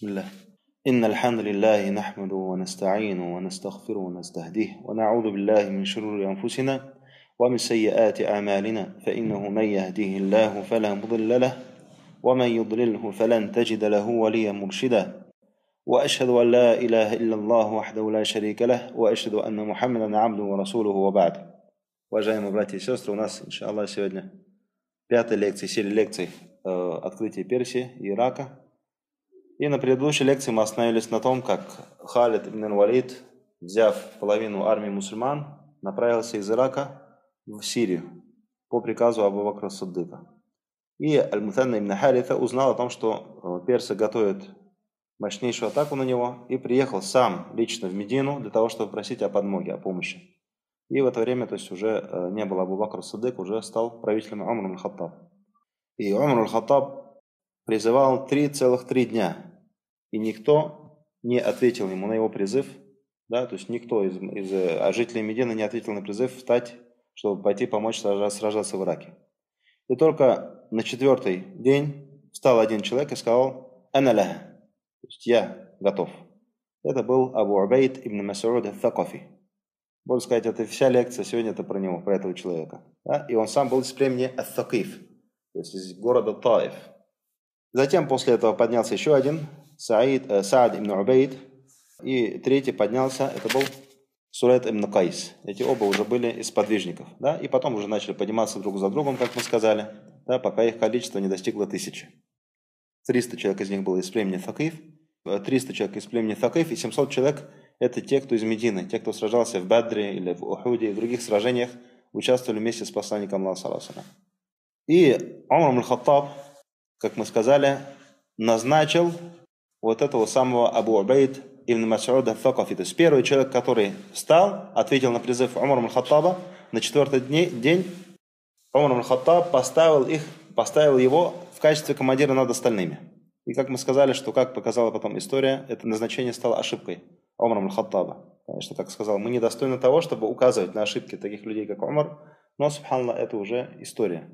بسم الله. إن الحمد لله نحمده ونستعينه ونستغفره ونستهديه ونعوذ بالله من شرور أنفسنا ومن سيئات أعمالنا فإنه من يهديه الله فلا مضل له ومن يضلله فلن تجد له وليا مرشدا. وأشهد أن لا إله إلا الله وحده لا شريك له وأشهد أن محمدا عبده ورسوله وبعد. Уважаемые братья и сестры, у нас, иншаллах, сегодня пятая лекция серии лекций э, «Открытие Персии и Ирака». И на предыдущей лекции мы остановились на том, как Халид ибн Валид, взяв половину армии мусульман, направился из Ирака в Сирию по приказу Абу Бакра Саддыка. И Аль-Мутанна ибн Харита узнал о том, что э, персы готовят мощнейшую атаку на него, и приехал сам лично в Медину для того, чтобы просить о подмоге, о помощи. И в это время, то есть уже э, не было Абу Бакр Садык, уже стал правителем Умар аль-Хаттаб. И Умар аль-Хаттаб призывал три целых три дня, и никто не ответил ему на его призыв, да, то есть никто из, из э, жителей Медины не ответил на призыв встать, чтобы пойти помочь сражаться, в Ираке. И только на четвертый день встал один человек и сказал «Аналя», то есть «Я готов». Это был Абу Убайд ибн Мас'уд al-Thaqafi. Можно сказать, это вся лекция сегодня это про него, про этого человека. Да? И он сам был из племени Ат-Такиф, то есть из города Таиф. Затем после этого поднялся еще один, Саид, э, Саад ибн Убейд, и третий поднялся, это был Сурет ибн Кайс. Эти оба уже были из подвижников. Да? И потом уже начали подниматься друг за другом, как мы сказали, да? пока их количество не достигло тысячи. 300 человек из них было из племени Такиф, 300 человек из племени Такиф и 700 человек это те, кто из Медины, те, кто сражался в Бадре или в Ухуде и в других сражениях, участвовали вместе с посланником Аллаха. И Умар аль-Хаттаб, как мы сказали, назначил вот этого самого Абу Убайд ибн Мас'уда Факафи. То есть первый человек, который встал, ответил на призыв Умара аль-Хаттаба, на четвертый день Умар аль-Хаттаб поставил, их, поставил его в качестве командира над остальными. И как мы сказали, что, как показала потом история, это назначение стало ошибкой. Умаром аль-Хаттаба. Конечно, как сказал, мы недостойны того, чтобы указывать на ошибки таких людей, как Умар, но, субханаллах, это уже история.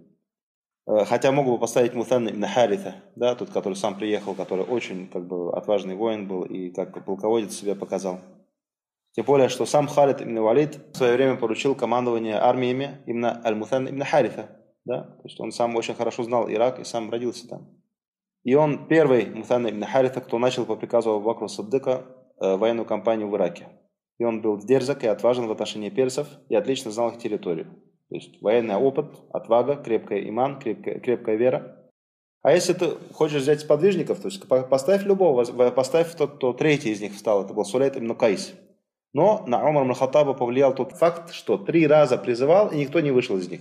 Э, хотя мог бы поставить Мутанна ибн Харита, да, тот, который сам приехал, который очень как бы, отважный воин был и как полководец себя показал. Тем более, что сам Халид ибн Валид в свое время поручил командование армиями именно Аль-Мутан ибн Харита. Да? То есть он сам очень хорошо знал Ирак и сам родился там. И он первый, Мутан ибн Харита, кто начал по приказу Абу Бакра Саддыка Э, военную кампанию в Ираке. И он был дерзок и отважен в отношении персов и отлично знал их территорию. То есть военный опыт, отвага, крепкая иман, крепкая, крепкая вера. А если ты хочешь взять сподвижников, то есть поставь любого, поставь тот, кто третий из них встал, это был Сулейт ибн Каис. Но на Умар Махатаба повлиял тот факт, что три раза призывал, и никто не вышел из них.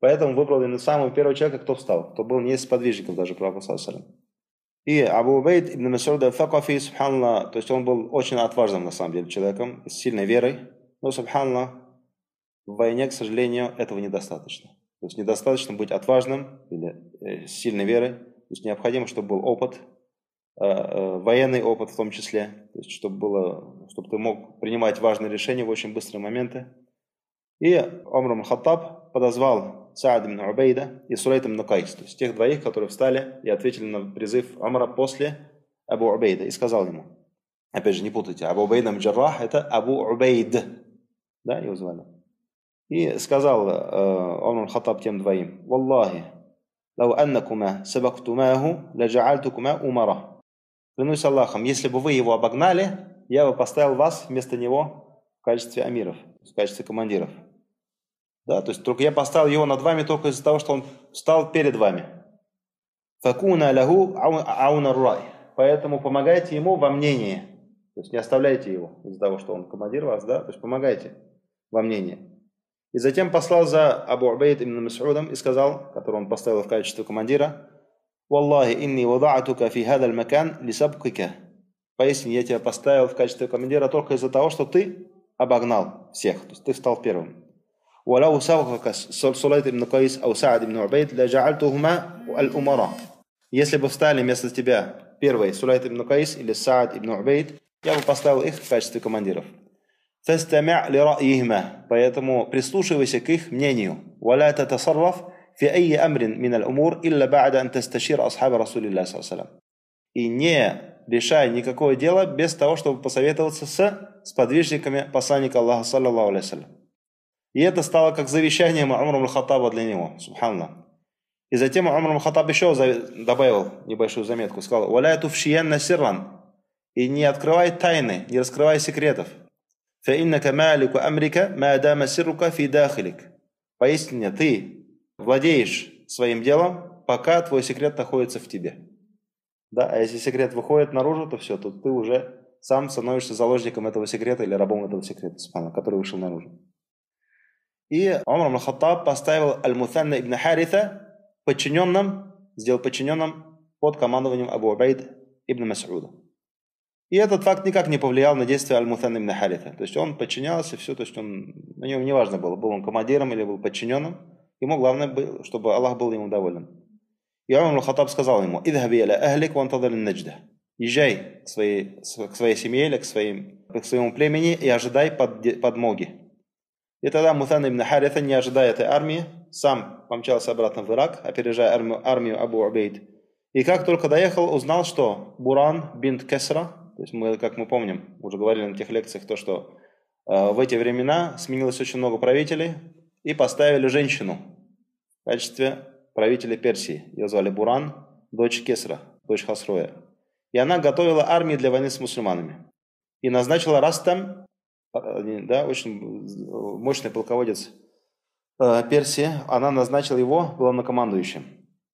Поэтому выбрал именно самого первого человека, кто встал, кто был не из сподвижников даже, пророка и Абу Убейд ибн Масуд al-Факафи, субханаллах, то есть он был очень отважным на самом деле человеком, с сильной верой, но, субханаллах, в войне, к сожалению, этого недостаточно. То есть недостаточно быть отважным или э, сильной верой, то есть необходимо, чтобы был опыт, э, э, военный опыт в том числе, то есть чтобы, было, чтобы ты мог принимать важные решения в очень быстрые моменты. И Умар Хаттаб подозвал Саад ибн Убейда и Сулейт ибн Кайс, то есть тех двоих, которые встали и ответили на призыв Амра после Абу Убейда, и сказал ему, опять же, не путайте, Абу Убейда Джаррах – это Абу Убейд, да, его звали. И сказал э, Умар Хаттаб тем двоим, «Валлахи, лау аннакума сабактумаху, ладжаальтукума умара». Клянусь Аллахом, если бы вы его обогнали, я бы поставил вас вместо него в качестве амиров, в качестве командиров. Да, то есть только я поставил его над вами только из-за того, что он стал перед вами. Факуна лягу ауна рай. Поэтому помогайте ему во мнении. То есть не оставляйте его из-за того, что он командир вас, да, то есть помогайте во мнении. И затем послал за Абу Убейд ибн Мас'удом и сказал, которого он поставил в качестве командира, «Валлахи инни вадатука фи хадал макан лисабкика». Поясни, я тебя поставил в качестве командира только из-за того, что ты обогнал всех, то есть ты стал первым. ولو سبقك Сулайт ибн Каис أو سعد ибн Убейд لجعلتهما الأمراء Если бы встали вместо тебя первый Сулайт ибн Каис или Саад ибн Убейд, я бы поставил их в качестве командиров. Фастамя ли раихма. Поэтому прислушивайся к их мнению. Валя татасарраф фи айи амрин мин аль-умур илля ба'да ан тасташир асхаба Расулилля саллаллаху И не решай никакое дело без того, чтобы посоветоваться с сподвижниками посланника Аллаха саллаллаху алейхи И это стало как завещанием Умра Мухаттаба для него. Субханна. И затем Умар Мухаттаб еще добавил небольшую заметку. Сказал, «Валя туфшиянна сирран». И не открывай тайны, не раскрывай секретов. فإنك مالك أمرك ما دام سرك في داخلك. Поистине ты владеешь своим делом, пока твой секрет находится в тебе. Да, а если секрет выходит наружу, то все, то ты уже сам становишься заложником этого секрета или рабом этого секрета, который вышел наружу. И Умар Хаттаб поставил Аль-Мутанна ибн Харита подчиненным, сделал подчиненным под командованием Абу Убайд ибн Мас'уда. И этот факт никак не повлиял на действия Аль-Мутан ибн Харита. То есть он подчинялся, все, то есть он, на нем не важно было, был он командиром или был подчиненным. Ему главное, было, чтобы Аллах был ему доволен. И Умар Хаттаб сказал ему, «Идхаби аля ахлик вантадаль наджда». Езжай к своей, к своей семье или к, своим, к своему племени и ожидай под, подмоги. И тогда Мутан ибн Харита, не ожидая этой армии, сам помчался обратно в Ирак, опережая армию, армию Абу Убейд. И как только доехал, узнал, что Буран бинт Кесра, то есть мы, как мы помним, уже говорили на тех лекциях, то, что э, в эти времена сменилось очень много правителей и поставили женщину в качестве правителя Персии. Ее звали Буран, дочь Кесра, дочь Хасроя. И она готовила армии для войны с мусульманами. И назначила Растам, э, да, очень мощный полководец э, Персии, она назначила его главнокомандующим.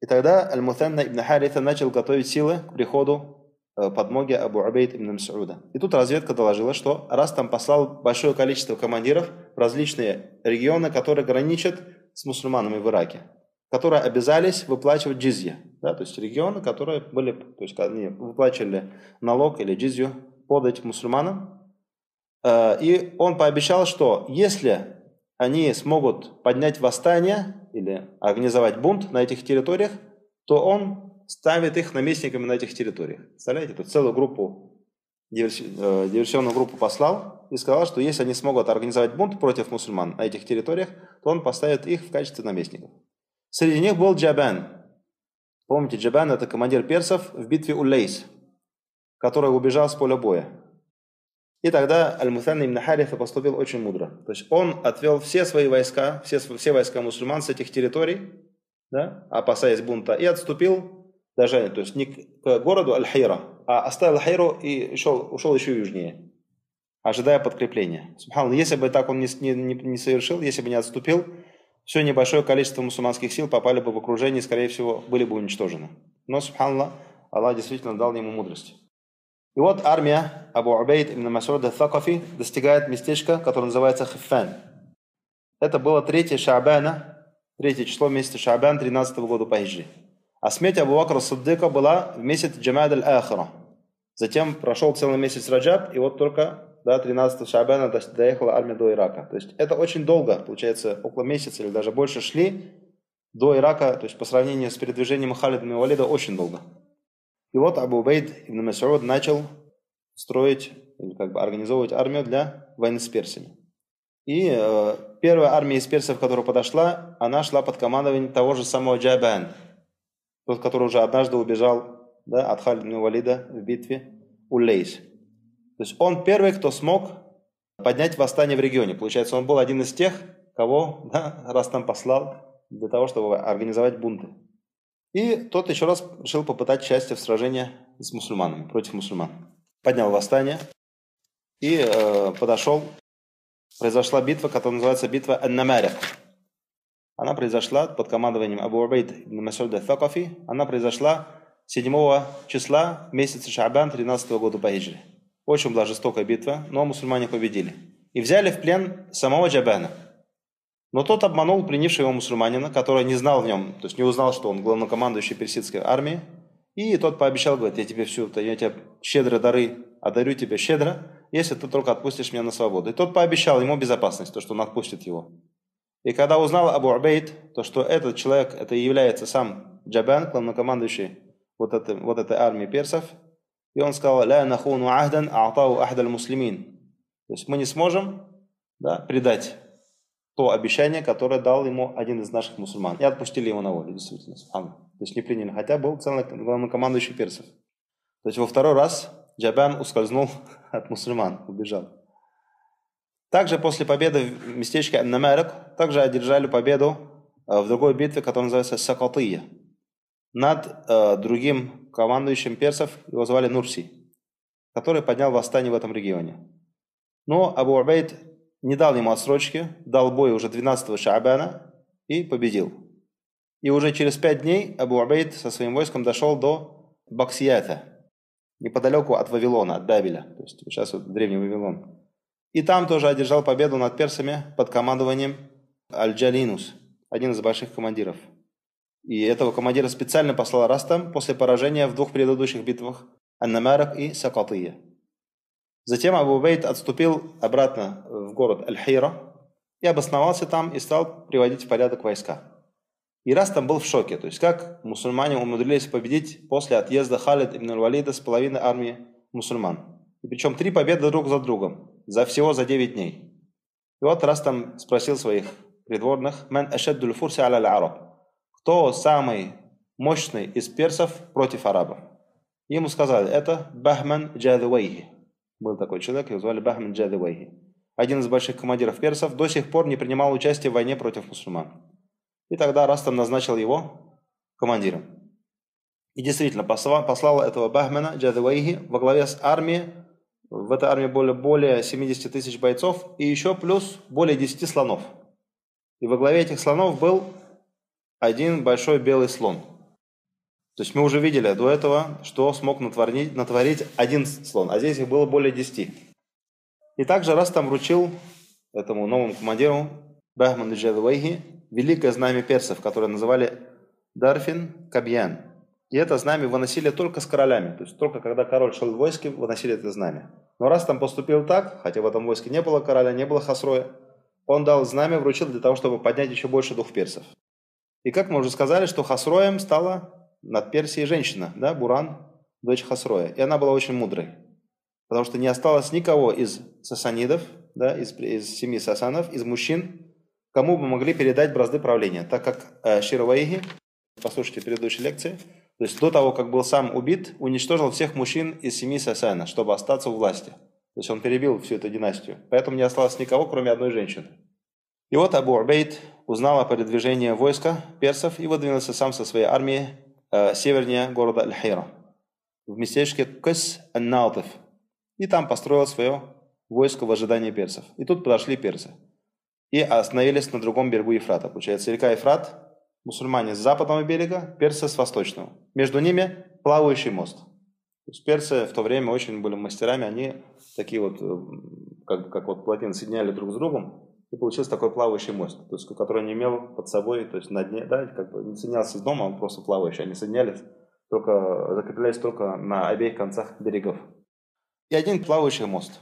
И тогда Аль-Мутанна ибн Харита начал готовить силы к приходу Э, подмоги Абу Абейд ибн Мас'уда. И тут разведка доложила, что раз там послал большое количество командиров в различные регионы, которые граничат с мусульманами в Ираке, которые обязались выплачивать джизья. Да, то есть регионы, которые были, то есть они выплачивали налог или джизью подать мусульманам. Э, и он пообещал, что если они смогут поднять восстание или организовать бунт на этих территориях, то он ставит их наместниками на этих территориях. Представляете, тут целую группу, э, диверсионную группу послал и сказал, что если они смогут организовать бунт против мусульман на этих территориях, то он поставит их в качестве наместников. Среди них был Джабан. Помните, Джабан это командир персов в битве Улейс, который убежал с поля боя. И тогда Аль-Мутан ибн Харифа поступил очень мудро. То есть он отвел все свои войска, все, все войска мусульман с этих территорий, да, опасаясь бунта, и отступил даже, то есть не к городу Аль-Хайра, а оставил Хайру и шел, ушел еще южнее, ожидая подкрепления. Субхану, если бы так он не, не, не совершил, если бы не отступил, все небольшое количество мусульманских сил попали бы в окружение и, скорее всего, были бы уничтожены. Но, субханаллах, Аллах действительно дал ему мудрость. И вот армия Абу Убейд ибн Масуда Thaqafi достигает местечка, которое называется Хиффан. Это было 3 Шабана, третье число месяца Шабан 13 года по Хиджи. А смерть Абу Бакра Саддыка была в месяц Джамад аль-Ахра. Затем прошел целый месяц Раджаб, и вот только до 13 Шабана доехала армия до Ирака. То есть это очень долго, получается, около месяца или даже больше шли до Ирака, то есть по сравнению с передвижением Халида и Валида очень долго. И вот Абу Бейд ибн Мас'уд начал строить или как бы организовывать армию для войны с персиями. И э, первая армия из персов, которая подошла, она шла под командованием того же самого Джабан, тот, который уже однажды убежал да, от Халида Валида в битве у. То есть он первый, кто смог поднять восстание в регионе. Получается, он был один из тех, кого да, раз там послал для того, чтобы организовать бунты. И тот еще раз решил попытать счастье в сражении с мусульманами, против мусульман. Поднял восстание и э, подошел. Произошла битва, которая называется битва Ан-Намарик. Она произошла под командованием Абу Убайд ибн Масуда Thaqafi. Она произошла 7 числа месяца Шабан 13 года по Хиджре. Очень была жестокая битва, но мусульмане победили. И взяли в плен самого Джабана. Но тот обманул пленившего его мусульманина, который не знал в нем, то есть не узнал, что он главнокомандующий персидской армии. И тот пообещал, говорит, я тебе всю, я тебе щедро дары, одарю тебе щедро, если ты только отпустишь меня на свободу. И тот пообещал ему безопасность, то, что он отпустит его. И когда узнал Абу Убейд, то что этот человек, это является сам Джабан, главнокомандующий вот этой, вот этой армии персов, и он сказал, «Ля нахуну ахдан а'тау ахдаль муслимин». То есть мы не сможем да, предать то обещание, которое дал ему один из наших мусульман. И отпустили его на волю, действительно. То есть не приняли, хотя был целый главнокомандующий персов. То есть во второй раз Джабан ускользнул от мусульман, убежал. Также после победы в местечке Аннамарик также одержали победу э, в другой битве, которая называется Сакатия, над э, другим командующим персов, его звали Нурси, который поднял восстание в этом регионе. Но Абу Убейд не дал ему отсрочки, дал бой уже 12 Шаабана и победил. И уже через пять дней Абу Убейд со своим войском дошел до Баксията, неподалеку от Вавилона, от Бабеля, то есть сейчас вот древний Вавилон. И там тоже одержал победу над персами под командованием Аль-Джалинус, один из больших командиров. И этого командира специально послал Растам после поражения в двух предыдущих битвах Аннамарак и Сакатия. Затем Абу Бейт отступил обратно в город Аль-Хира и обосновался там и стал приводить в порядок войска. И Растам был в шоке, то есть как мусульмане умудрились победить после отъезда Халид ибн Аль-Валида с половины армии мусульман. И причем три победы друг за другом за всего за 9 дней. И вот раз там спросил своих придворных, «Ман ашаддуль фурси аля араб Кто самый мощный из персов против арабов? Ему сказали, это Бахман Джадуайхи. Был такой человек, его звали Бахман Джадуайхи. Один из больших командиров персов до сих пор не принимал участие в войне против мусульман. И тогда Растам назначил его командиром. И действительно послал, этого Бахмана Джадуайхи во главе с армией в этой армии более, более 70 тысяч бойцов и еще плюс более 10 слонов. И во главе этих слонов был один большой белый слон. То есть мы уже видели до этого, что смог натворить, натворить один слон, а здесь их было более 10. И также раз там вручил этому новому командиру Бахману Джадуайхи великое знамя персов, которое называли Дарфин Кабьян. И это знамя выносили только с королями. То есть только когда король шел в войске, выносили это знамя. Но раз там поступил так, хотя в этом войске не было короля, не было Хасроя, он дал знамя, вручил для того, чтобы поднять еще больше дух персов. И как мы уже сказали, что Хасроем стала над Персией женщина, да, Буран, дочь Хасроя. И она была очень мудрой. Потому что не осталось никого из сасанидов, да, из, из семьи сасанов, из мужчин, кому бы могли передать бразды правления. Так как э, Шираваиги, послушайте предыдущие лекции, то есть до того, как был сам убит, уничтожил всех мужчин из семьи Сасана, чтобы остаться у власти. То есть он перебил всю эту династию. Поэтому не осталось никого, кроме одной женщины. И вот Абу Убейд узнал о передвижении войска персов и выдвинулся сам со своей армией э, севернее города Аль-Хира, в местечке Кыс Ан-Наутов. И там построил свое войско в ожидании персов. И тут подошли персы. И остановились на другом берегу Ефрата. Получается, река Ефрат мусульмане с западного берега, персы с восточного. Между ними плавающий мост. То есть персы в то время очень были мастерами, они такие вот, э, как, как вот плотины соединяли друг с другом, и получился такой плавающий мост, то есть, который не имел под собой, то есть на дне, да, как бы не соединялся с дома, он просто плавающий, они соединялись, только, закреплялись только на обеих концах берегов. И один плавающий мост,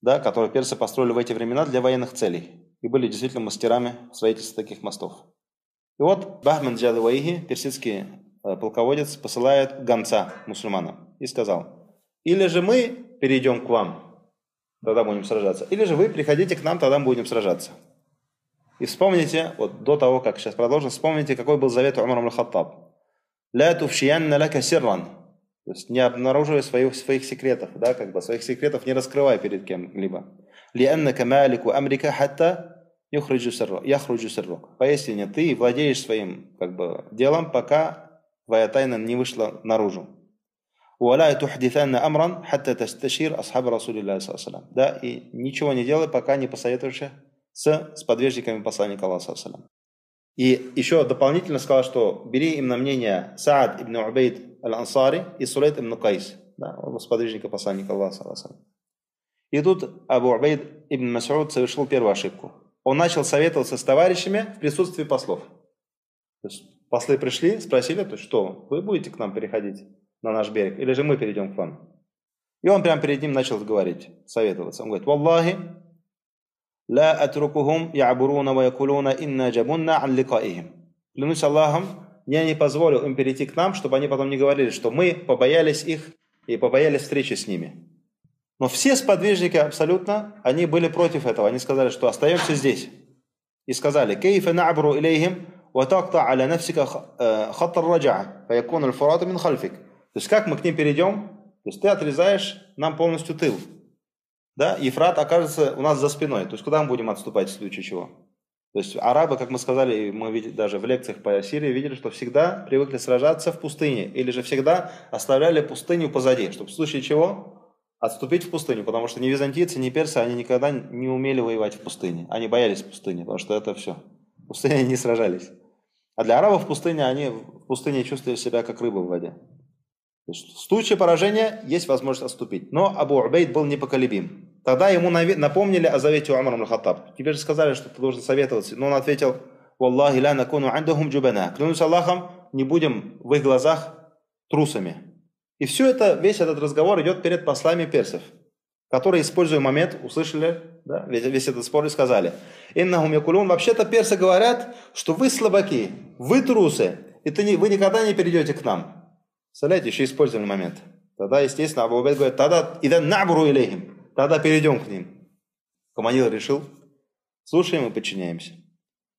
да, который персы построили в эти времена для военных целей, и были действительно мастерами строительства таких мостов. И вот Бахман Джадуайхи, персидский полководец, посылает гонца мусульманам и сказал, или же мы перейдем к вам, тогда будем сражаться, или же вы приходите к нам, тогда мы будем сражаться. И вспомните, вот до того, как сейчас продолжим, вспомните, какой был завет Умар аль-Хаттаб. «Ля туфшиянна лака сирран». То есть не обнаруживай своих, своих секретов, да, как бы своих секретов не раскрывай перед кем-либо. «Лианнака малику амрика хатта яхруджу сиррок. Поистине ты владеешь своим как бы, делом, пока твоя тайна не вышла наружу. «Уаля тухдитанна амран хатта тасташир асхаба Расулилля салям». Да, и ничего не делай, пока не посоветуешься с с сподвижниками посланника Аллаха салям. И еще дополнительно сказал, что бери им на мнение Саад ибн Убейд аль-Ансари и Сулейт ибн Кайс, да, сподвижника посланника Аллаха салям. И тут Абу Убейд ибн Масуд совершил первую ошибку. Он начал советоваться с товарищами в присутствии послов. То есть Послы пришли, спросили, то что, вы будете к нам переходить на наш берег, или же мы перейдем к вам? И он прямо перед ним начал говорить, советоваться. Он говорит, «Валлахи, ла атрукухум ябуруна ва якулуна инна джабунна ан ликаихим». Клянусь Аллахом, я не позволю им перейти к нам, чтобы они потом не говорили, что мы побоялись их и побоялись встречи с ними. Но все сподвижники абсолютно, они были против этого. Они сказали, что остаемся здесь. И сказали, «Кейфе набру илейхим وتقطع على نفسك خط الرجعة فيكون الفرات من خلفك. То есть как мы к ним перейдем? То есть ты отрезаешь нам полностью тыл. Да? Ефрат окажется у нас за спиной. То есть куда мы будем отступать в случае чего? То есть арабы, как мы сказали, мы видели, даже в лекциях по Сирии видели, что всегда привыкли сражаться в пустыне. Или же всегда оставляли пустыню позади, чтобы в случае чего отступить в пустыню. Потому что ни византийцы, ни персы, они никогда не умели воевать в пустыне. Они боялись пустыни, потому что это все. В пустыне они не сражались. А для арабов в пустыне, они в пустыне чувствовали себя как рыба в воде. То есть в случае поражения есть возможность отступить. Но Абу Убейд был непоколебим. Тогда ему напомнили о завете Умара Мухаттаб. Тебе же сказали, что ты должен советоваться. Но он ответил, «Валлахи ля накуну андахум джубана». Клянусь Аллахом, не будем в их глазах трусами. И все это, весь этот разговор идет перед послами персов, которые, используя момент, услышали да, весь, весь этот спор и сказали, «Иннахум якулун». Вообще-то персы говорят, что вы слабаки, вы трусы, и ты не, вы никогда не перейдете к нам. Представляете, еще использовали момент. Тогда, естественно, Абу Убейд говорит, тогда ида набру илейхим тогда перейдем к ним. Командир решил, слушаем и подчиняемся.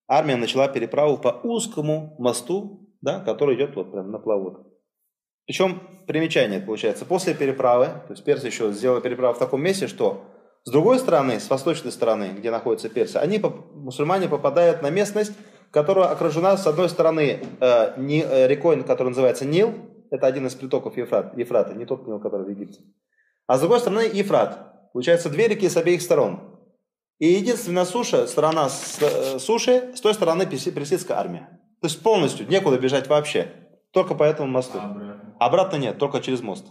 Армия начала переправу по узкому мосту, да, который идет вот прям на плаву. Причем примечание получается, после переправы, то есть персы еще сделали переправу в таком месте, что с другой стороны, с восточной стороны, где находятся персы, они, мусульмане, попадают на местность, которая окружена с одной стороны э, э, рекой, которая называется Нил, это один из притоков Ефрат, Ефрата, не тот Нил, который в Египте, а с другой стороны Ефрат, Получается, две реки с обеих сторон. И единственная суша, сторона с, э, суши, с той стороны персидская армия. То есть полностью, некуда бежать вообще. Только по этому мосту. Обратно? обратно нет, только через мост.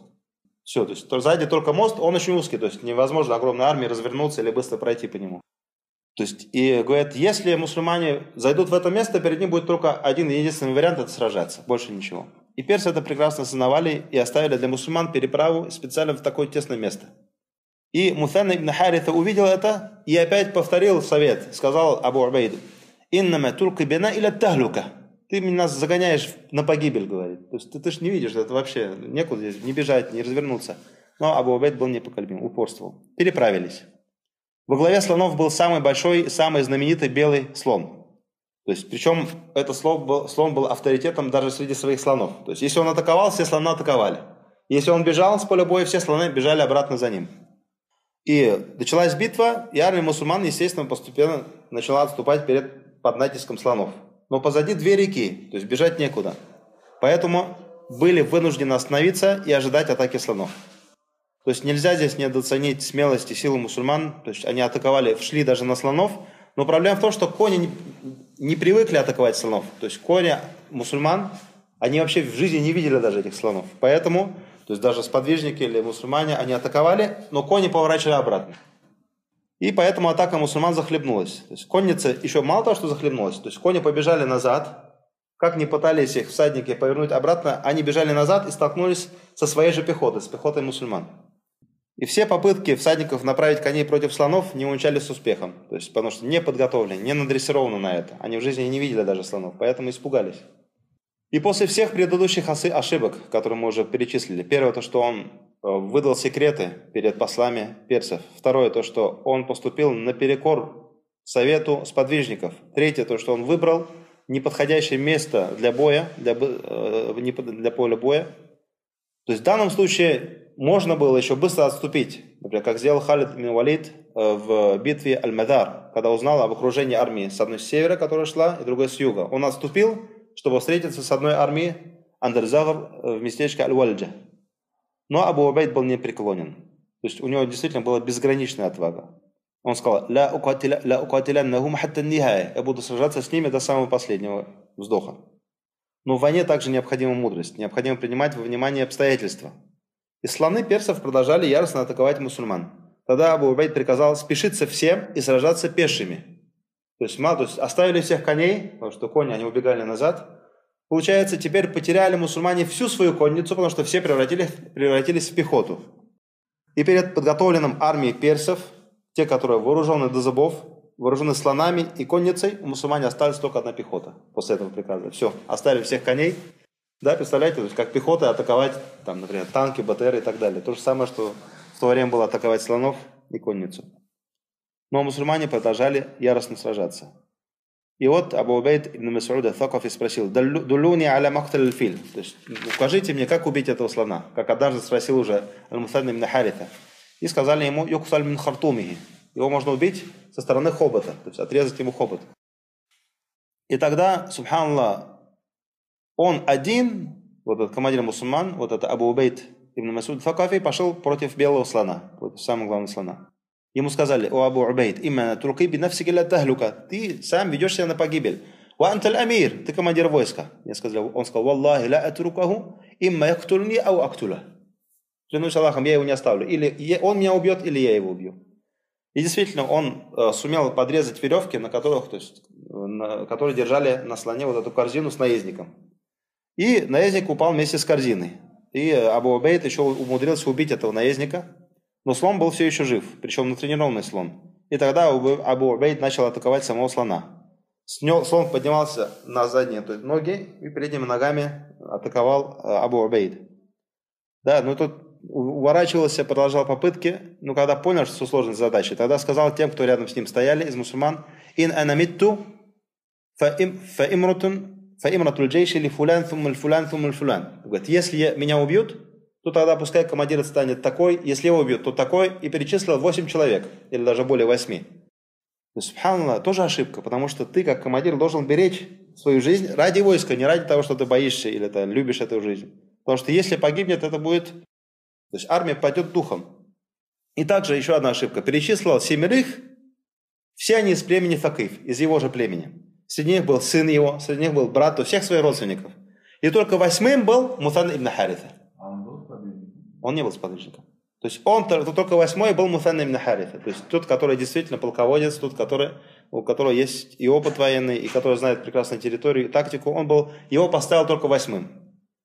Все, то есть сзади только мост, он очень узкий, то есть невозможно огромной армии развернуться или быстро пройти по нему. То есть, и говорят, если мусульмане зайдут в это место, перед ним будет только один единственный вариант – это сражаться, больше ничего. И персы это прекрасно осознавали и оставили для мусульман переправу специально в такое тесное место – и Мусанна ибн Харита увидел это и опять повторил совет. Сказал Абу Убайду, «Иннама тулки бина или тахлюка». Ты нас загоняешь на погибель, говорит. То есть ты, ты же не видишь, это вообще некуда здесь не бежать, не развернуться. Но Абу Убайд был непоколебим, упорствовал. Переправились. Во главе слонов был самый большой, самый знаменитый белый слон. То есть, причем этот слон был, слон был авторитетом даже среди своих слонов. То есть, если он атаковал, все слоны атаковали. Если он бежал с поля боя, все слоны бежали обратно за ним. И началась битва, и армия мусульман, естественно, постепенно начала отступать перед, под натиском слонов. Но позади две реки, то есть бежать некуда. Поэтому были вынуждены остановиться и ожидать атаки слонов. То есть нельзя здесь недооценить смелость и силу мусульман. То есть они атаковали, шли даже на слонов. Но проблема в том, что кони не привыкли атаковать слонов. То есть кони мусульман, они вообще в жизни не видели даже этих слонов. Поэтому то есть даже сподвижники или мусульмане, они атаковали, но кони поворачивали обратно. И поэтому атака мусульман захлебнулась. То есть конница еще мало того, что захлебнулась, то есть кони побежали назад, как ни пытались их всадники повернуть обратно, они бежали назад и столкнулись со своей же пехотой, с пехотой мусульман. И все попытки всадников направить коней против слонов не увенчались с успехом. То есть, потому что не подготовлены, не надрессированы на это. Они в жизни не видели даже слонов, поэтому испугались. И после всех предыдущих ошибок, которые мы уже перечислили, первое то, что он э, выдал секреты перед послами персов. Второе то, что он поступил наперекор совету сподвижников. Третье то, что он выбрал неподходящее место для боя, для, э, для поля боя. То есть в данном случае можно было еще быстро отступить, например, как сделал Халид ибн Валид э, в битве Аль-Мадар, когда узнал об окружении армии с одной с севера, которая шла, и другой с юга. Он отступил, чтобы встретиться с одной армией Андерзагр в местечке Аль-Вальджа. Но Абу Убайд был непреклонен. То есть у него действительно была безграничная отвага. Он сказал, «Ля укатиляннахум хатта нихая». Я буду сражаться с ними до самого последнего вздоха. Но в войне также необходима мудрость. Необходимо принимать во внимание обстоятельства. И слоны персов продолжали яростно атаковать мусульман. Тогда Абу Убайд приказал спешиться всем и сражаться пешими. То есть, мало, то есть оставили всех коней, потому что кони, они убегали назад. Получается, теперь потеряли мусульмане всю свою конницу, потому что все превратились, превратились в пехоту. И перед подготовленным армией персов, те, которые вооружены до зубов, вооружены слонами и конницей, у мусульмане осталась только одна пехота после этого приказа. Все, оставили всех коней. Да, представляете, то есть как пехота атаковать, там, например, танки, БТР и так далее. То же самое, что в то время было атаковать слонов и конницу. Но мусульмане продолжали яростно сражаться. И вот Абу Убейд ибн Мас'уда Thакафи спросил, «Дулюни аля махталь филь». То есть, укажите мне, как убить этого слона. Как однажды спросил уже Аль-Мусад ибн Харита. И сказали ему, «Юксаль мин хартумихи». Его можно убить со стороны хобота, то есть отрезать ему хобот. И тогда, субханаллах, он один, вот этот командир мусульман, вот это Абу Убейд ибн Масуд Факафи, пошел против белого слона, против самого главного слона. Ему сказали, о Абу Убейд, именно турки би нафсики тахлюка, ты сам ведешь себя на погибель. Ва анталь амир, ты командир войска. Я сказал, он сказал, валлахи ла атрукаху, имма яктульни ау актуля. Клянусь Аллахом, я его не оставлю. Или он меня убьет, или я его убью. И действительно, он э, сумел подрезать веревки, на которых, то есть, на, которые держали на слоне вот эту корзину с наездником. И наездник упал вместе с корзиной. И Абу Абейт еще умудрился убить этого наездника, но слон был все еще жив, причем натренированный слон. И тогда Абу Убейд начал атаковать самого слона. Слон поднимался на задние то есть ноги и передними ногами атаковал э, Абу Убейд. Да, ну тут уворачивался, продолжал попытки, но когда понял, что сложность задачи, тогда сказал тем, кто рядом с ним стояли, из мусульман, «Ин анамитту фаимрутун фаимратуль джейши ли фулян фумуль фулян фумуль фулян». Говорит, если меня убьют, то тогда пускай командир станет такой, если его убьют, то такой, и перечислил 8 человек, или даже более 8. То есть, тоже ошибка, потому что ты, как командир, должен беречь свою жизнь ради войска, не ради того, что ты боишься или ты любишь эту жизнь. Потому что если погибнет, это будет... То есть армия пойдет духом. И также еще одна ошибка. Перечислил семерых, все они из племени Факиф, из его же племени. Среди них был сын его, среди них был брат, у всех своих родственников. И только восьмым был Мутан ибн Харита. Он не был сподвижником. То есть он только восьмой был Муфанна ибн Харита. То есть тот, который действительно полководец, тот, который, у которого есть и опыт военный, и который знает прекрасно территорию, и тактику, он был, его поставил только восьмым.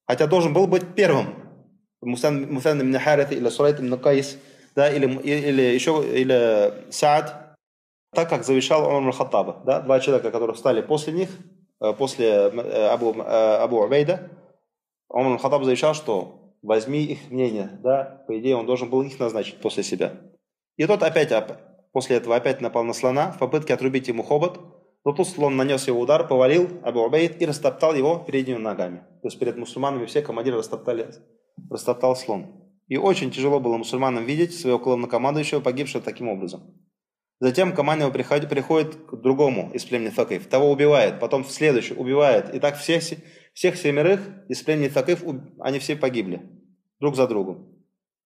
Хотя должен был быть первым. Муфанна ибн Харита или Сурайт ибн Кайс, да, или, или еще или Саад, так как завещал он Хаттаба. Да, два человека, которые стали после них, э, после э, Абу, э, Абу Убейда, он Хаттаб завещал, что возьми их мнение, да, по идее он должен был их назначить после себя. И тот опять, после этого опять напал на слона в попытке отрубить ему хобот, но тут слон нанес его удар, повалил Абу Убейд и растоптал его передними ногами. То есть перед мусульманами все командиры растоптали, растоптал слон. И очень тяжело было мусульманам видеть своего главнокомандующего, погибшего таким образом. Затем команда приходит, приходит к другому из племени Факиф. Того убивает, потом в следующий убивает. И так всех, всех семерых из племени Факиф, они все погибли друг за другом.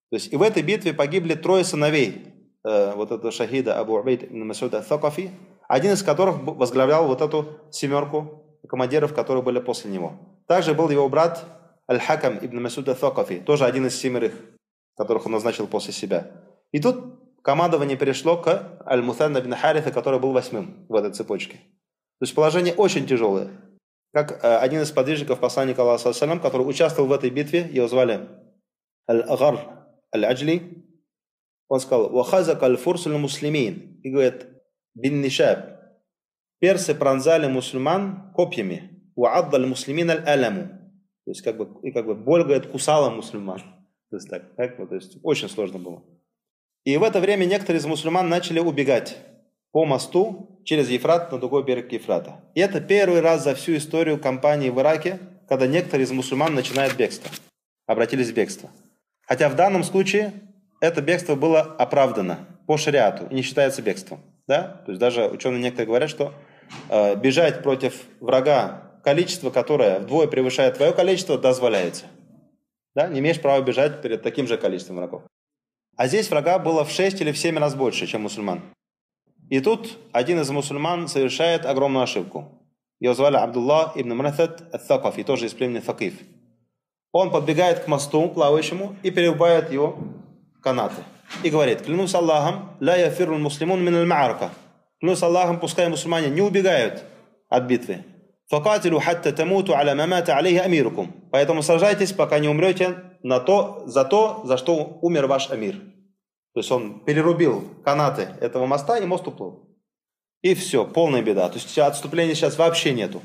То есть и в этой битве погибли трое сыновей э, вот этого шахида Абу Убейд ибн Масуда Сакафи, один из которых возглавлял вот эту семерку командиров, которые были после него. Также был его брат Аль-Хакам ибн Масуда Сакафи, тоже один из семерых, которых он назначил после себя. И тут командование перешло к Аль-Мутанна ибн Харита, который был восьмым в этой цепочке. То есть положение очень тяжелое. Как э, один из подвижников посланника Аллаха, который участвовал в этой битве, его звали Аль-Агар Аль-Аджли, он сказал, «Вахазак аль-фурс муслимин И говорит, бин нишаб. Персы пронзали мусульман копьями. Уадда аль-муслимин аль-аламу. То есть, как бы, и как бы боль, говорит, кусала мусульман. То есть, так, так, то есть, очень сложно было. И в это время некоторые из мусульман начали убегать по мосту через Ефрат на другой берег Ефрата. И это первый раз за всю историю кампании в Ираке, когда некоторые из мусульман начинают бегство, обратились в бегство. Хотя в данном случае это бегство было оправдано по шариату и не считается бегством. Да? То есть даже ученые некоторые говорят, что э, бежать против врага количество, которое вдвое превышает твое количество, дозволяется. Да? Не имеешь права бежать перед таким же количеством врагов. А здесь врага было в 6 или в 7 раз больше, чем мусульман. И тут один из мусульман совершает огромную ошибку. Его звали Абдулла ибн Мрахат ат-Thaqafi, тоже из племени Факиф. Он подбегает к мосту плавающему и перерубает его канаты. И говорит, клянусь Аллахом, ля яфиру муслимун мин аль Клянусь Аллахом, пускай мусульмане не убегают от битвы. Факатилу хатта тамуту аля мамата алейхи амирукум. Поэтому сражайтесь, пока не умрете на то, за то, за что умер ваш амир. То есть он перерубил канаты этого моста, и мост уплыл. И все, полная беда. То есть отступления сейчас вообще нету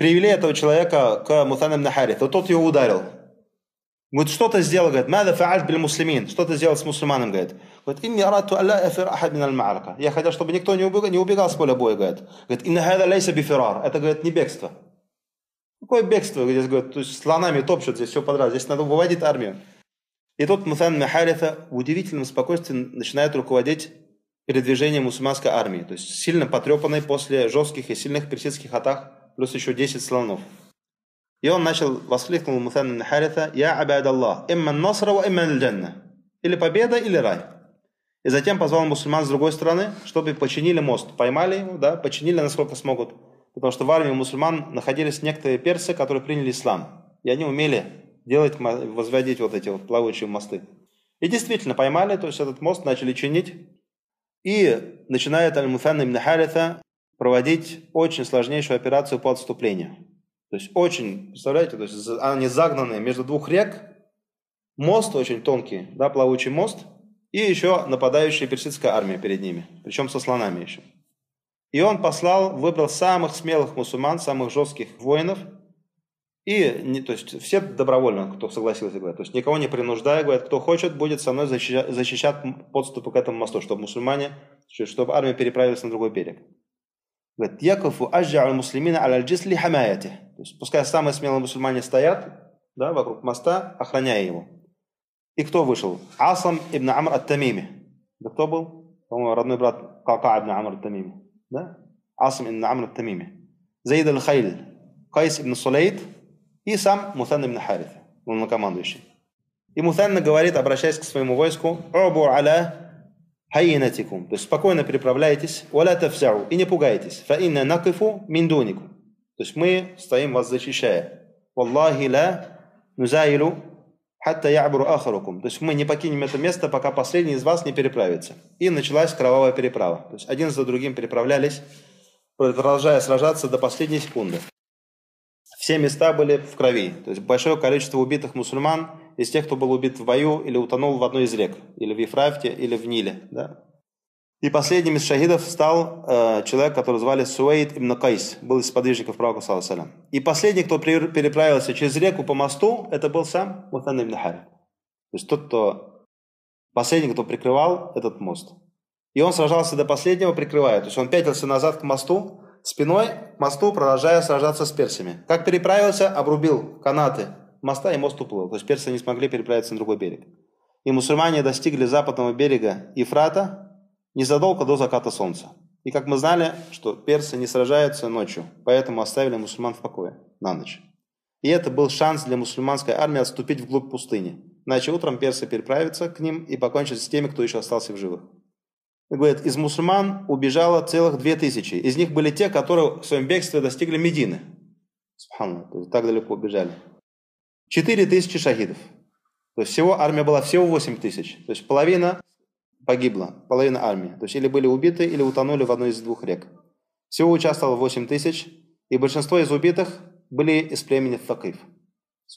привели этого человека к Мутанам Нахариту. Тот его ударил. Говорит, что-то сделал, говорит, мада фааль бил муслимин, что-то сделал с мусульманом, говорит. Говорит, инни арату алла эфир ахад мин Я хотел, чтобы никто не убегал, не убегал с поля боя, говорит. Говорит, инна хада лейса бифирар. Это, говорит, не бегство. Какое бегство? Здесь, говорит, то есть слонами топчут здесь все подряд. Здесь надо выводить армию. И тут Мусан Махарита в удивительном спокойствии начинает руководить передвижением мусульманской армии. То есть сильно потрепанной после жестких и сильных персидских атак, плюс еще 10 слонов. И он начал, воскликнул Мусан Нахарита, «Я абад Аллах, имма насра ва имма джанна». Или победа, или рай. И затем позвал мусульман с другой стороны, чтобы починили мост. Поймали его, да, починили насколько смогут. Потому что в армии мусульман находились некоторые персы, которые приняли ислам. И они умели делать, возводить вот эти вот плавающие мосты. И действительно поймали, то есть этот мост начали чинить. И начинает Аль-Муфан ибн Харита проводить очень сложнейшую операцию по отступлению. То есть очень, представляете, то есть они загнаны между двух рек, мост очень тонкий, да, плавучий мост, и еще нападающая персидская армия перед ними, причем со слонами еще. И он послал, выбрал самых смелых мусульман, самых жестких воинов, и не, то есть все добровольно, кто согласился, говорят, то есть никого не принуждая, говорят, кто хочет, будет со мной защищать, защищать подступы к этому мосту, чтобы мусульмане, чтобы армия переправилась на другой берег. Говорит, Якову ажджа муслимина аля джисли хамаяти. То есть пускай самые смелые мусульмане стоят да, вокруг моста, охраняя его. И кто вышел? Асам ибн Амр ат-Тамими. Да кто был? По-моему, родной брат Кака ибн Амр ат-Тамими. Да? Асым ибн Амр ат-Тамими. Заид аль-Хайл. Кайс ибн Сулейт. И сам Мутанна ибн Харита, главнокомандующий. И Мутанна говорит, обращаясь к своему войску, «اعبروا على هينتكم, то есть спокойно переправляйтесь, ولا تفزعوا, и не пугайтесь, فإنا نقف من دونكم, то есть мы стоим вас защищая. والله لا نزايله حتى يعبر آخركم, то есть мы не покинем это место, пока последний из вас не переправится. И началась кровавая переправа, то есть один за другим переправлялись, продолжая сражаться до последней секунды. Все места были в крови, то есть большое количество убитых мусульман из тех, кто был убит в бою или утонул в одной из рек, или в Ефрафте, или в Ниле. Да? И последним из шахидов стал э, человек, которого звали Суэйд ибн Кайс, был из сподвижников пророка, саллаху И последний, кто переправился через реку по мосту, это был сам Мутан ибн Хари. То есть тот, кто последний, кто прикрывал этот мост. И он сражался до последнего, прикрывая. То есть он пятился назад к мосту, спиной к мосту, продолжая сражаться с персами. Как переправился, обрубил канаты моста, и мост уплыл. То есть персы не смогли переправиться на другой берег. И мусульмане достигли западного берега Ефрата незадолго до заката солнца. И как мы знали, что персы не сражаются ночью, поэтому оставили мусульман в покое на ночь. И это был шанс для мусульманской армии отступить вглубь пустыни. Иначе утром персы переправятся к ним и покончат с теми, кто еще остался в живых. Говорит, из мусульман убежало целых две тысячи. Из них были те, которые в своем бегстве достигли Медины. Субхану, то есть так далеко убежали. 4 тысячи шахидов. То есть всего армия была всего 8 тысяч. То есть половина погибла, половина армии. То есть или были убиты, или утонули в одной из двух рек. Всего участвовало 8 тысяч, и большинство из убитых были из племени Факиф.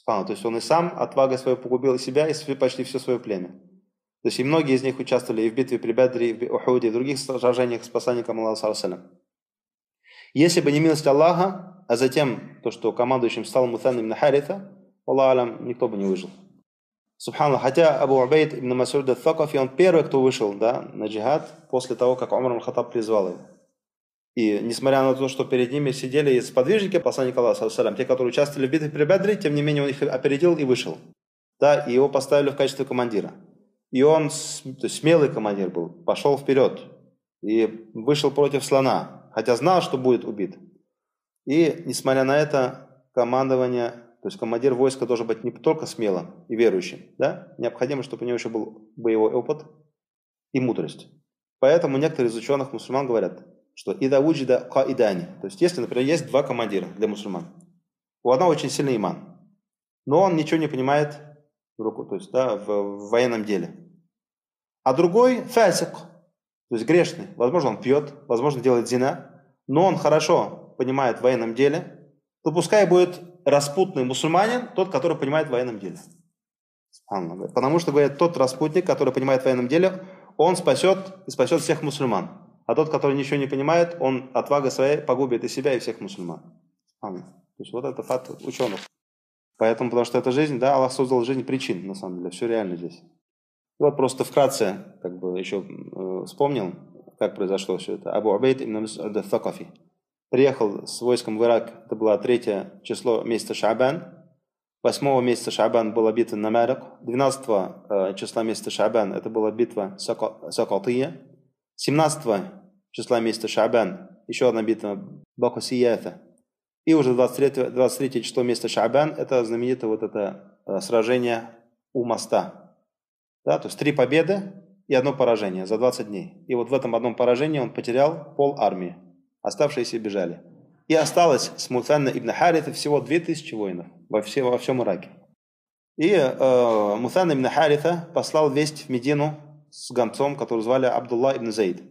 То есть он и сам отвагой своей погубил себя и почти все свое племя. То есть и многие из них участвовали и в битве при Бедре, и в Ухуде, и в других сражениях с посланником Аллаха. Если бы не милость Аллаха, а затем то, что командующим стал Мутанна ибн Харита, الله أعلم, никто бы не выжил. سبحان الله, хотя Абу Убейд ибн Масуд ас-Сакафи, он первый, кто вышел да, на джихад после того, как Умар аль-Хаттаб призвал его. И несмотря на то, что перед ними сидели сподвижники посланника Аллаха, те, которые участвовали в битве при Бедре, тем не менее он их опередил и вышел. Да, и его поставили в качестве командира. И он, смелый командир был, пошел вперед и вышел против слона, хотя знал, что будет убит. И, несмотря на это, командование то есть командир войска должен быть не только смелым и верующим, да? необходимо, чтобы у него еще был боевой опыт и мудрость. Поэтому некоторые из ученых мусульман говорят, что ида уджида каидани. То есть, если, например, есть два командира для мусульман, у одного очень сильный иман, но он ничего не понимает в руку, то есть, да, в, в военном деле. А другой фасик, то есть грешный. Возможно, он пьет, возможно, делает зина, но он хорошо понимает в военном деле, то пускай будет распутный мусульманин тот, который понимает в военном деле. Потому что, говорят, тот распутник, который понимает в военном деле, он спасет и спасет всех мусульман. А тот, который ничего не понимает, он отвага своей погубит и себя, и всех мусульман. То есть вот это факт ученых. Поэтому, потому что это жизнь, да, Аллах создал жизнь причин, на самом деле, все реально здесь. Вот просто вкратце, как бы еще э, вспомнил, как произошло все это. Абу Абейд ибн Мас'уд Thaqafi приехал с войском в Ирак, это было третье число месяца Шабан. 8 месяца Шабан была битва на Марак. 12 э, числа месяца Шабан это была битва Сакатия. 17 числа месяца Шабан еще одна битва Бакусията. И уже 23, 23 число месяца Шабан это знаменитое вот это э, сражение у моста. Да, то есть три победы и одно поражение за 20 дней. И вот в этом одном поражении он потерял пол армии. Оставшиеся бежали. И осталось с Муцанна ибн Харита всего 2000 воинов во, все, во всем Ираке. И э, Мусан ибн Харита послал весть в Медину с гонцом, который звали Абдулла ибн Зайд.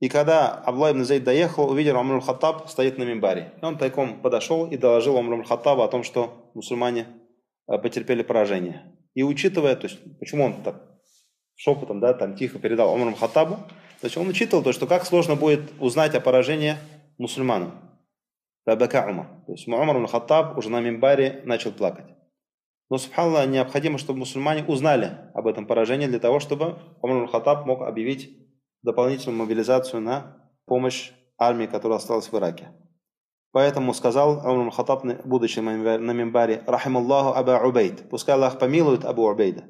И когда Абдулла ибн Зайд доехал, увидел Умар Хаттаб стоит на мимбаре. И он тайком подошел и доложил Умар Хаттабу о том, что мусульмане э, потерпели поражение. И учитывая, то есть, почему он так шепотом, да, там тихо передал Умару Хаттабу, то есть он учитывал то, что как сложно будет узнать о поражении мусульманам. فبكى عمر. То есть Умар Хаттаб уже на мимбаре начал плакать. Но, субханаллах, необходимо, чтобы мусульмане узнали об этом поражении для того, чтобы Умар Хаттаб мог объявить дополнительную мобилизацию на помощь армии, которая осталась в Ираке. Поэтому сказал Умар Хаттаб, будучи на мимбаре, «Рахималлаху Аба Убейд». Пускай Аллах помилует Абу Убейда.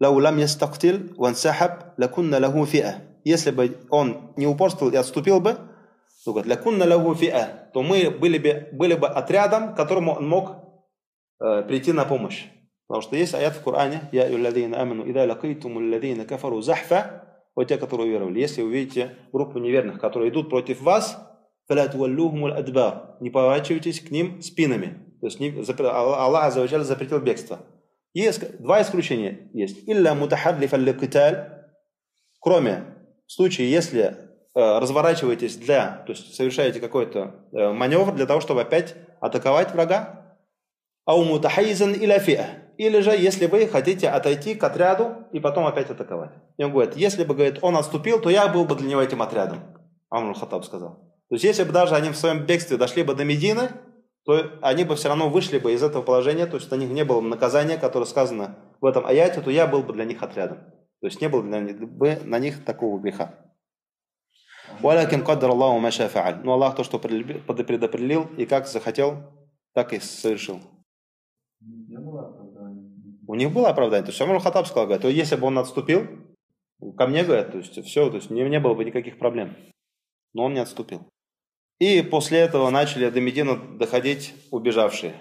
«Лау лам ястактил вансахаб лакунна лаху фиа». Если бы он не упорствовал и отступил бы, то говорит, лакунна лаху фиа, то мы были бы, были бы отрядом, которому он мог э, прийти на помощь. Потому что есть аят в Коране, «Я юлладина аману, ида лакайтуму лладина кафару захфа», вот те, которые уверовали. Если увидите группу неверных, которые идут против вас, не поворачивайтесь к ним спинами. То есть Аллах Азаваджаль запретил бегство. Есть два исключения есть. Илля мутахадлиф кроме случая, если э, разворачиваетесь для, то есть совершаете какой-то э, маневр для того, чтобы опять атаковать врага, ау мутахайзан иля фиа, или же, если вы хотите отойти к отряду и потом опять атаковать. И он говорит, если бы, говорит, он отступил, то я был бы для него этим отрядом. Амрул Хаттаб сказал. То есть, если бы даже они в своем бегстве дошли бы до Медины, то они бы все равно вышли бы из этого положения, то есть на них не было бы наказания, которое сказано в этом аяте, то я был бы для них отрядом. То есть не было бы на них такого греха. Валякин кадр Аллаху маша фааль. Но Аллах то, что предопределил и как захотел, так и совершил. У них было оправдание. То есть Умар Хатаб сказал, говорит, то если бы он отступил, ко мне, говорит, то есть все, то есть не, не было бы никаких проблем. Но он не отступил. И после этого начали до Медины доходить убежавшие.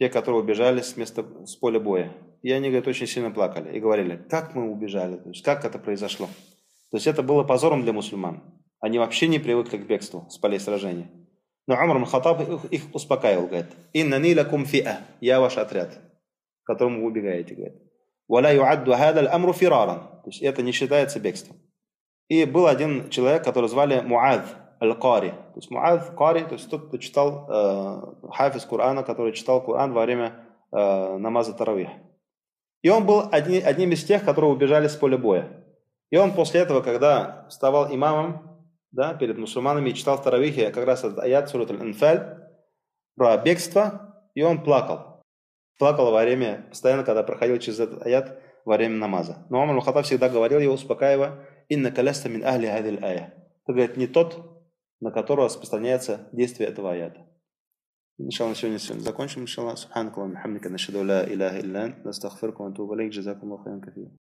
Те, которые убежали с места, с поля боя. И они, говорит, очень сильно плакали. И говорили, как мы убежали, то есть как это произошло. То есть это было позором для мусульман. Они вообще не привыкли к бегству с полей сражения. Но Умар Хатаб их, успокаивал, говорит, «Инна нилакум фиа» – «Я ваш отряд» которому вы убегаете, говорит. «Валя юадду хадаль амру фираран». То есть это не считается бегством. И был один человек, который звали Муад аль-Кари. То есть Муад Кари, то есть тот, кто читал э, хафиз Корана, который читал Коран во время э, намаза Таравих. И он был одни, одним из тех, которые убежали с поля боя. И он после этого, когда вставал имамом да, перед мусульманами и читал в как раз этот аят сурат аль-Анфаль про бегство, и он плакал плакал во время, постоянно, когда проходил через этот аят во время намаза. Но Умар Хаттаб всегда говорил его, успокаивая, «Инна каляста мин ахли хадиль ая». Это, говорит, не тот, на которого распространяется действие этого аята. Иншаллах, сегодня, сегодня закончим. Иншаллах, субханакаллаху хамдика, нашаду ла илляха илля ант, настахфирку, антубу алейк, джазакум